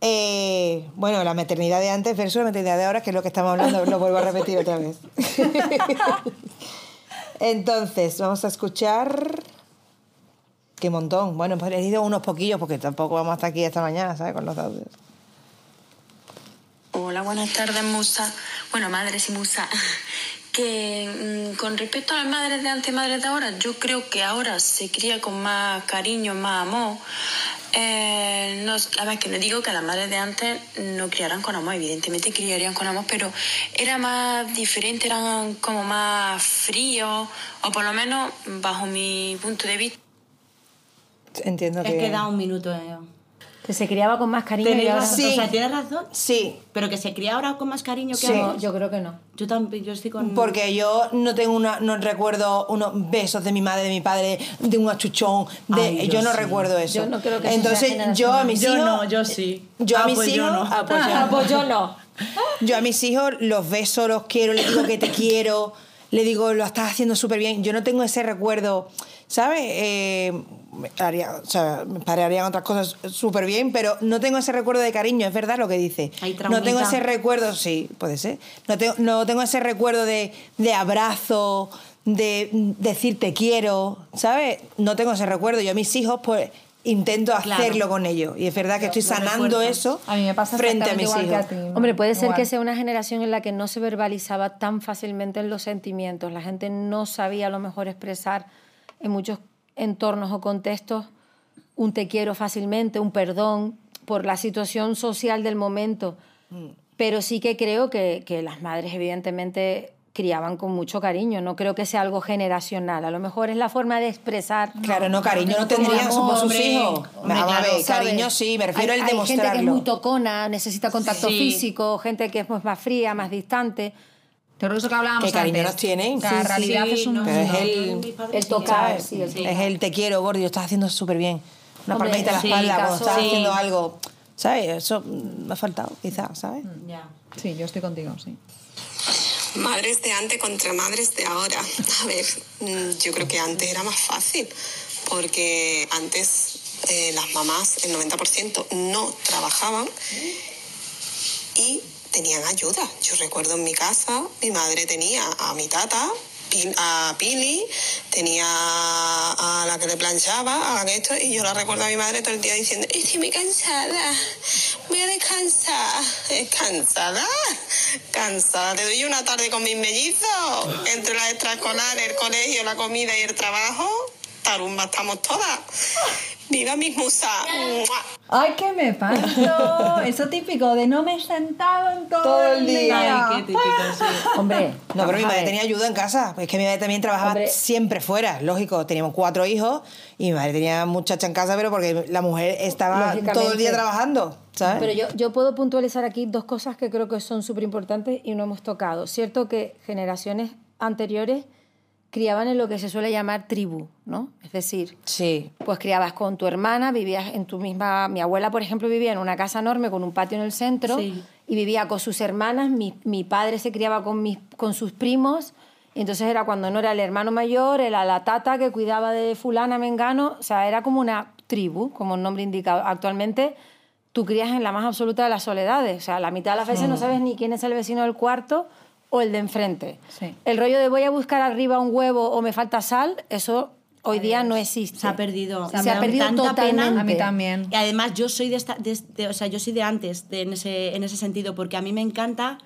Eh, bueno, la maternidad de antes versus la maternidad de ahora, que es lo que estamos hablando, lo vuelvo a repetir otra vez. Entonces, vamos a escuchar. Qué montón. Bueno, pues he ido unos poquillos porque tampoco vamos hasta aquí esta mañana, ¿sabes? Con los audios. Hola, buenas tardes, Musa. Bueno, madres y Musa. Que mm, con respecto a las madres de antes y madres de ahora, yo creo que ahora se cría con más cariño, más amor. Eh, no, a ver, que no digo que las madres de antes no criaran con amor, evidentemente criarían con amor, pero era más diferente, eran como más fríos, o por lo menos bajo mi punto de vista. Entiendo Es que. que da un minuto. eh. Que se criaba con más cariño y ahora... Sí. O sea, tienes razón. Sí, Pero que se cría ahora con más cariño que Sí. Antes. yo creo que no. Yo también, yo estoy con... Porque yo no tengo una, no recuerdo unos besos de mi madre, de mi padre, de un achuchón, de, Ay, yo, yo no sí. recuerdo eso. Yo no creo que eso Entonces, sea yo a mis Yo hijos. no, yo sí. Yo a Ah, mis pues hijos. yo no. ah, pues yo Ah, no. pues yo no. Yo a mis hijos los beso, los quiero, les digo que te quiero, le digo, lo estás haciendo súper bien. Yo no tengo ese recuerdo, ¿sabes? Eh, me haría- o sea, mis padres harían otras cosas súper bien, pero no tengo ese recuerdo de cariño, es verdad lo que dice. Hay No tengo ese recuerdo, sí, puede ser. No tengo, no tengo ese recuerdo de, de abrazo, de decir te quiero, ¿sabes? No tengo ese recuerdo. Yo a mis hijos, pues intento Claro. hacerlo con ellos. Y es verdad que estoy sanando eso A mí me pasa frente a mis igual hijos. que a ti. Hombre, puede ser Igual. que sea una generación en la que no se verbalizaba tan fácilmente los sentimientos. La gente no sabía a lo mejor expresar en muchos entornos o contextos un te quiero fácilmente, un perdón, por la situación social del momento. Pero sí que creo que, que las madres evidentemente criaban con mucho cariño. No creo que sea algo generacional. A lo mejor es la forma de expresar. Claro, no, cariño no tendrían por sus hijos. Cariño sí, me refiero hay, al hay gente que es demostrarlo. muy tocona, necesita contacto Sí. físico, gente que es más fría, más distante. Pero eso que hablábamos ¿Qué cariño antes. nos tienen? Que Sí, la sí, realidad sí, es un no, es el- el tocar, sí, el Sí. Es el te quiero, gordo, lo estás haciendo súper bien. Una Hombre, palmadita en la sí, espalda cuando estás sí. haciendo algo. ¿Sabes? Eso me ha faltado, quizás, ¿sabes? Ya. Sí, yo estoy contigo, sí. Madres de antes contra madres de ahora. A ver, mm, yo creo que antes era más fácil, porque antes eh, las mamás, el 90%, no trabajaban y tenían ayuda. Yo recuerdo en mi casa, mi madre tenía a mi tata, a Pili, tenía a la que le planchaba, a la que esto, y yo la recuerdo a mi madre todo el día diciendo, estoy muy cansada, voy a descansar. ¿Es cansada? Cansada. Te doy una tarde con mis mellizos, entre la extraescolar, el colegio, la comida y el trabajo. Tarumba estamos todas. ¡Viva mis musas! Ay, que me faltó. Eso típico de no me he sentado en todo, el día. Ay, qué típico, sí. Hombre, No, pero mi madre tenía ayuda en casa. Pues es que mi madre también trabajaba Hombre. siempre fuera, lógico. Teníamos cuatro hijos y mi madre tenía muchacha en casa, pero porque la mujer estaba todo el día trabajando, ¿sabes? Pero yo, yo puedo puntualizar aquí dos cosas que creo que son súper importantes y no hemos tocado. Cierto que generaciones anteriores criaban en lo que se suele llamar tribu, ¿no? Es decir, Sí. pues criabas con tu hermana, vivías en tu misma... Mi abuela, por ejemplo, vivía en una casa enorme con un patio en el centro Sí. y vivía con sus hermanas. Mi, mi padre se criaba con, mis, con sus primos. Y entonces era cuando no era el hermano mayor, era la tata que cuidaba de fulana, mengano. O sea, era como una tribu, como el nombre indica. Actualmente tú crías en la más absoluta de las soledades. O sea, la mitad de las veces no sabes ni quién es el vecino del cuarto o el de enfrente. Sí. El rollo de voy a buscar arriba un huevo o me falta sal, eso hoy día no existe. Se ha perdido. Se, ha perdido tanta totalmente. pena. A mí también. Y además yo soy de esta, de- de- o sea, yo soy de antes, de, en, ese, en ese sentido, porque a mí me encanta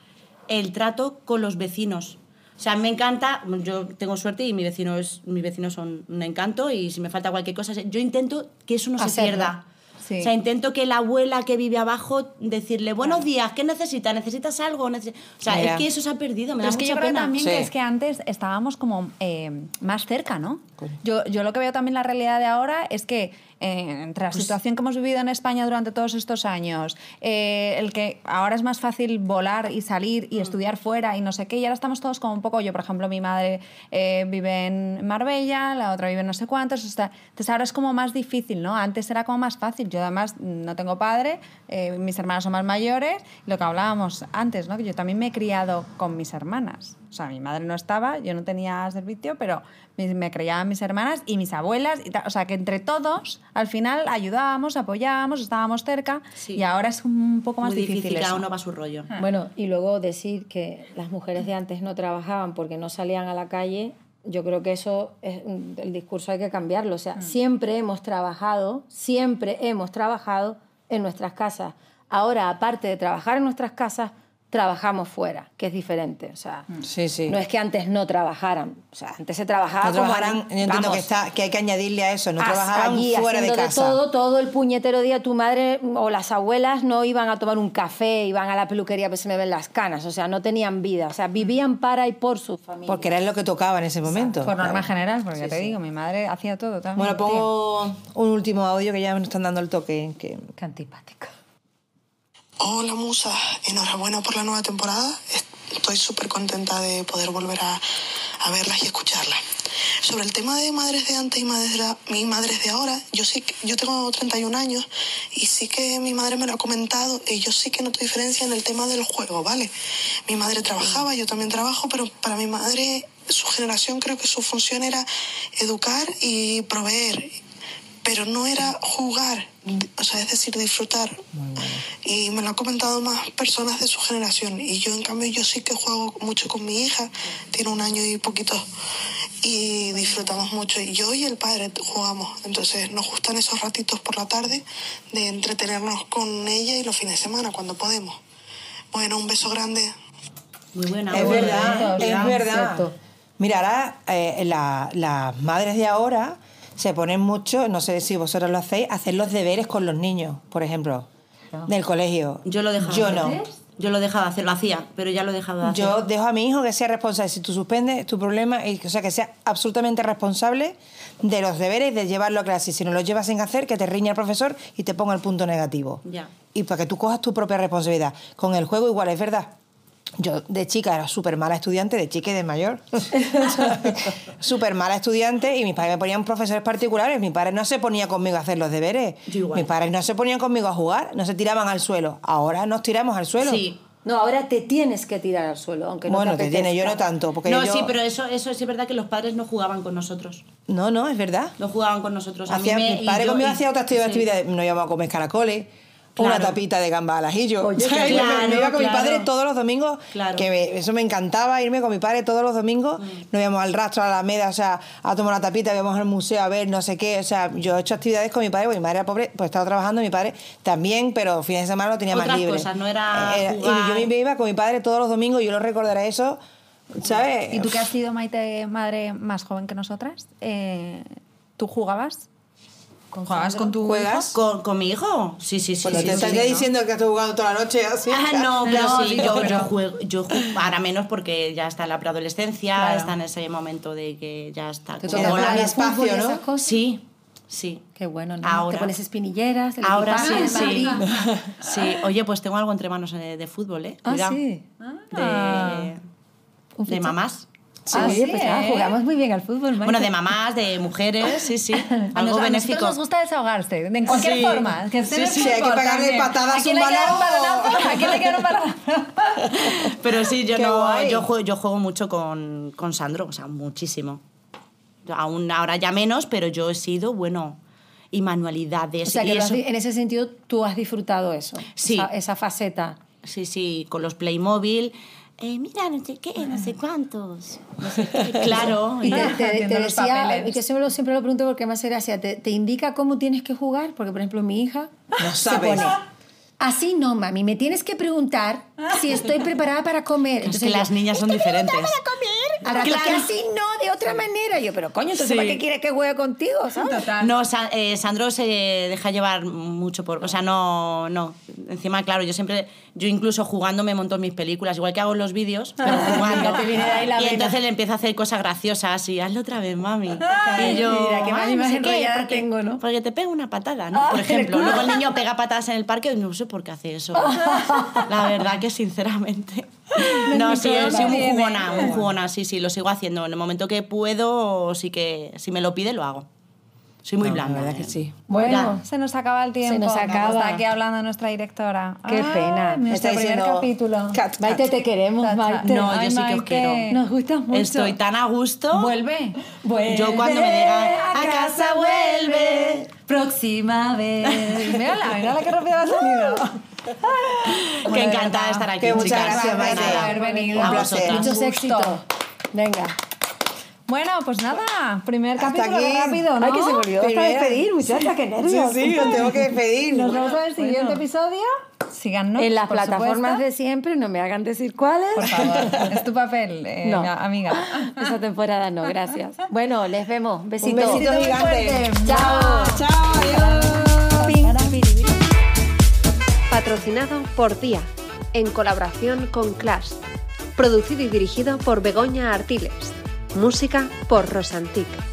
el trato con los vecinos. O sea, me encanta, yo tengo suerte y mi vecino es, mis vecinos son un encanto y si me falta cualquier cosa, yo intento que eso no se pierda. Sí. O sea, intento que la abuela que vive abajo decirle, buenos días, ¿qué necesitas? ¿Necesitas algo? Necesi-". O sea, Mira. es que eso se ha perdido, me Pero da es que mucha yo creo pena. también Sí. que es que antes estábamos como eh, más cerca, ¿no? Yo, yo lo que veo también la realidad de ahora es que eh, entre la situación que hemos vivido en España durante todos estos años, eh, el que ahora es más fácil volar y salir y estudiar fuera y no sé qué, y ahora estamos todos como un poco, yo por ejemplo, mi madre eh, vive en Marbella, la otra vive en no sé cuántos, está- entonces ahora es como más difícil, ¿no? Antes era como más fácil, yo además no tengo padre, mis hermanas son más mayores, lo que hablábamos antes, ¿no? Que yo también me he criado con mis hermanas. O sea, mi madre no estaba, yo no tenía servicio, pero me, criaban mis hermanas y mis abuelas. Y o sea, que entre todos, al final, ayudábamos, apoyábamos, estábamos cerca. Sí. Y ahora es un poco más Muy difícil, difícil, cada uno va a su rollo. Bueno, y luego decir que las mujeres de antes no trabajaban porque no salían a la calle, yo creo que eso, es, el discurso hay que cambiarlo. O sea, siempre hemos trabajado, siempre hemos trabajado en nuestras casas. Ahora, aparte de trabajar en nuestras casas, trabajamos fuera, que es diferente. O sea, Sí, sí. no es que antes no trabajaran. O sea, antes se trabajaba No como trabajaran, an- yo entiendo vamos, que, está, que hay que añadirle a eso, no trabajaban allí, fuera de casa. todo, todo el puñetero día tu madre o las abuelas no iban a tomar un café, iban a la peluquería, pues se me ven las canas, o sea, no tenían vida, o sea, vivían para y por su familia. Porque era lo que tocaba en ese momento. Por norma Claro. general, porque ya te digo, mi madre hacía todo también. Bueno, pongo un último audio que ya me están dando el toque. Que... Qué antipática. Hola Musa, enhorabuena por la nueva temporada. Estoy súper contenta de poder volver a, verlas y escucharlas. Sobre el tema de madres de antes y madres de, y madres de ahora, yo sí yo tengo 31 años y sí que mi madre me lo ha comentado y yo sí que noto diferencia en el tema del juego, ¿vale? Mi madre trabajaba, yo también trabajo, pero para mi madre, su generación creo que su función era educar y proveer pero no era jugar, o sea, es decir, disfrutar. Y me lo han comentado más personas de su generación. Y yo, en cambio, yo sí que juego mucho con mi hija, tiene un año y poquito, y disfrutamos mucho. Y yo y el padre jugamos, entonces nos gustan esos ratitos por la tarde de entretenernos con ella y los fines de semana, cuando podemos. Bueno, un beso grande. Muy buena. Es verdad, ¿eh? es verdad. Mira, ahora eh, la- las madres de ahora se ponen mucho, no sé si vosotros lo hacéis, hacer los deberes con los niños, por ejemplo, del colegio. Yo lo dejaba. Yo no. Yo lo dejaba de hacer, lo hacía, pero ya lo he dejado de hacer. Yo dejo a mi hijo que sea responsable. Si tú suspendes, es tu problema. Y, o sea, que sea absolutamente responsable de los deberes, de llevarlo a clase. Si no lo llevas sin hacer, que te riña el profesor y te ponga el punto negativo. Ya. Y para que tú cojas tu propia responsabilidad. Con el juego igual, es verdad. Yo de chica era súper mala estudiante, de chica y de mayor. súper mala estudiante y mis padres me ponían profesores particulares. Mi padre no se ponía conmigo a hacer los deberes. Mis padres no se ponían conmigo a jugar, no se tiraban al suelo. Ahora nos tiramos al suelo. Sí. No, ahora te tienes que tirar al suelo, aunque no Bueno, te, te tiene, yo no tanto. Porque No, yo- sí, pero eso, eso sí es verdad que los padres no jugaban con nosotros. No, no, es verdad. No jugaban con nosotros. A mí me- mi padre conmigo y- hacía otras sí. actividades. Nos íbamos a comer caracoles. Una tapita de gamba al ajillo. Oye, yo me- iba con mi padre todos los domingos. Claro. Que me- eso me encantaba, irme con mi padre todos los domingos. Mm. Nos íbamos al rastro, a la Alameda, o sea, a tomar una tapita, íbamos al museo a ver no sé qué. O sea, yo he hecho actividades con mi padre, porque mi madre era pobre, pues estaba trabajando, mi padre también, pero fines de semana lo tenía más Otras libre. cosas, no era Eh, y jugar. yo me iba con mi padre todos los domingos, yo lo recordaré eso, ¿sabes? ¿Y tú que has sido, Maite, madre más joven que nosotras? eh, ¿Tú jugabas? ¿Jugabas con tu ¿Juegas? ¿Con, con mi hijo? Sí, sí, sí. Cuando sí, te sí, estaría diciendo que estás jugando toda la noche así. Ah, no, pero No, sí, digo, yo, pero- yo juego, yo ahora menos porque ya está en la preadolescencia, Claro. está en ese momento de que ya está Te como fútbol espacio, ¿no? cosas. Sí, sí. Qué bueno, ¿no? Ahora. Te pones espinilleras, el Ahora sí, sí. Sí, oye, pues tengo algo entre manos eh, de fútbol, ¿eh? Ah, sí. De, de ficha- Ah, Sí, Oye, pues nada, ¿eh? jugamos muy bien al fútbol, Maite. Bueno, de mamás, de mujeres, sí, sí. A, Algo nos- a nosotros benéfico. nos gusta desahogarse, en cualquier Sí. forma. Que Sí, sí, hay que también. patadas ¿A quién a un balón? balonazo? ¿A quién le queda un balonazo? Pero sí, yo Qué no, guay. yo juego, yo juego mucho con, con Sandro, o sea, muchísimo. Aún ahora ya menos, pero yo he sido, bueno, y manualidades O sea, y que has eso. di- en ese sentido tú has disfrutado eso. Sí. Esa, esa faceta. Sí, sí, con los Playmobil. Eh, mira, no sé qué, no sé cuántos. No sé qué. Claro. Y te, te- te decía, que siempre lo, siempre lo pregunto porque me hace gracia, te, te indica cómo tienes que jugar, porque por ejemplo mi hija No se sabes. pone, así no, mami, me tienes que preguntar si estoy preparada para comer. es que yo, las niñas son diferentes. Al rato que Claro. así no, de otra manera. Yo, pero coño, entonces Sí. ¿para qué quieres que juegue contigo? ¿sabes? Total. No, Sa- eh, Sandro se deja llevar mucho por... O sea, no, no. Encima, claro, yo siempre... Yo incluso jugando me monto mis películas, igual que hago en los vídeos, pero jugando. Ya te viene de ahí la y vena. entonces le empiezo a hacer cosas gracias y hazlo otra vez, mami. y yo... mira, qué "Ay, mani no más sé qué, enrollada porque- tengo, ¿no? Porque te pega una patada, ¿no? Por ejemplo. Luego el niño pega patadas en el parque y no sé por qué hace eso. La verdad que sinceramente... No, sí, soy muy jugona, muy jugona, sí, sí, lo sigo haciendo. En el momento que puedo, sí que... Si me lo pide, lo hago. Soy muy blanda. La verdad que sí. Bueno, Se nos acaba el tiempo. Se nos acaba. Está aquí hablando nuestra directora. Qué Ay, pena. Nuestro primer diciendo, capítulo. "Cat, cat". Maite, te queremos, Tacha. Maite. No, Ay, yo sí que os quiero. Nos gustas mucho. Estoy tan a gusto. Vuelve. Yo cuando me digan a casa vuelve. Próxima vez. Mírala, mírala que rápido ha salido. Que encantada de estar aquí, Que muchas chicas. gracias, Gracias Maite. por haber venido. Un placer. Muchos éxitos. Venga. Bueno, pues nada, primer Hasta capítulo aquí. rápido, ¿no? Ay, que se hasta Primera. despedir, muchacha, qué nervios. Sí, sí, os tengo que despedir. Nos vemos en el siguiente episodio. Síganos. en las por plataformas supuesto. de siempre, no me hagan decir cuáles. Por favor, es tu papel, eh, No. amiga. Esa temporada no, gracias. Bueno, les vemos. Besito. Un besito gigante. Chao. Chao, adiós. Patrocinado por Día, en colaboración con Clash. Producido y dirigido por Begoña Artiles. Música por Rosantic.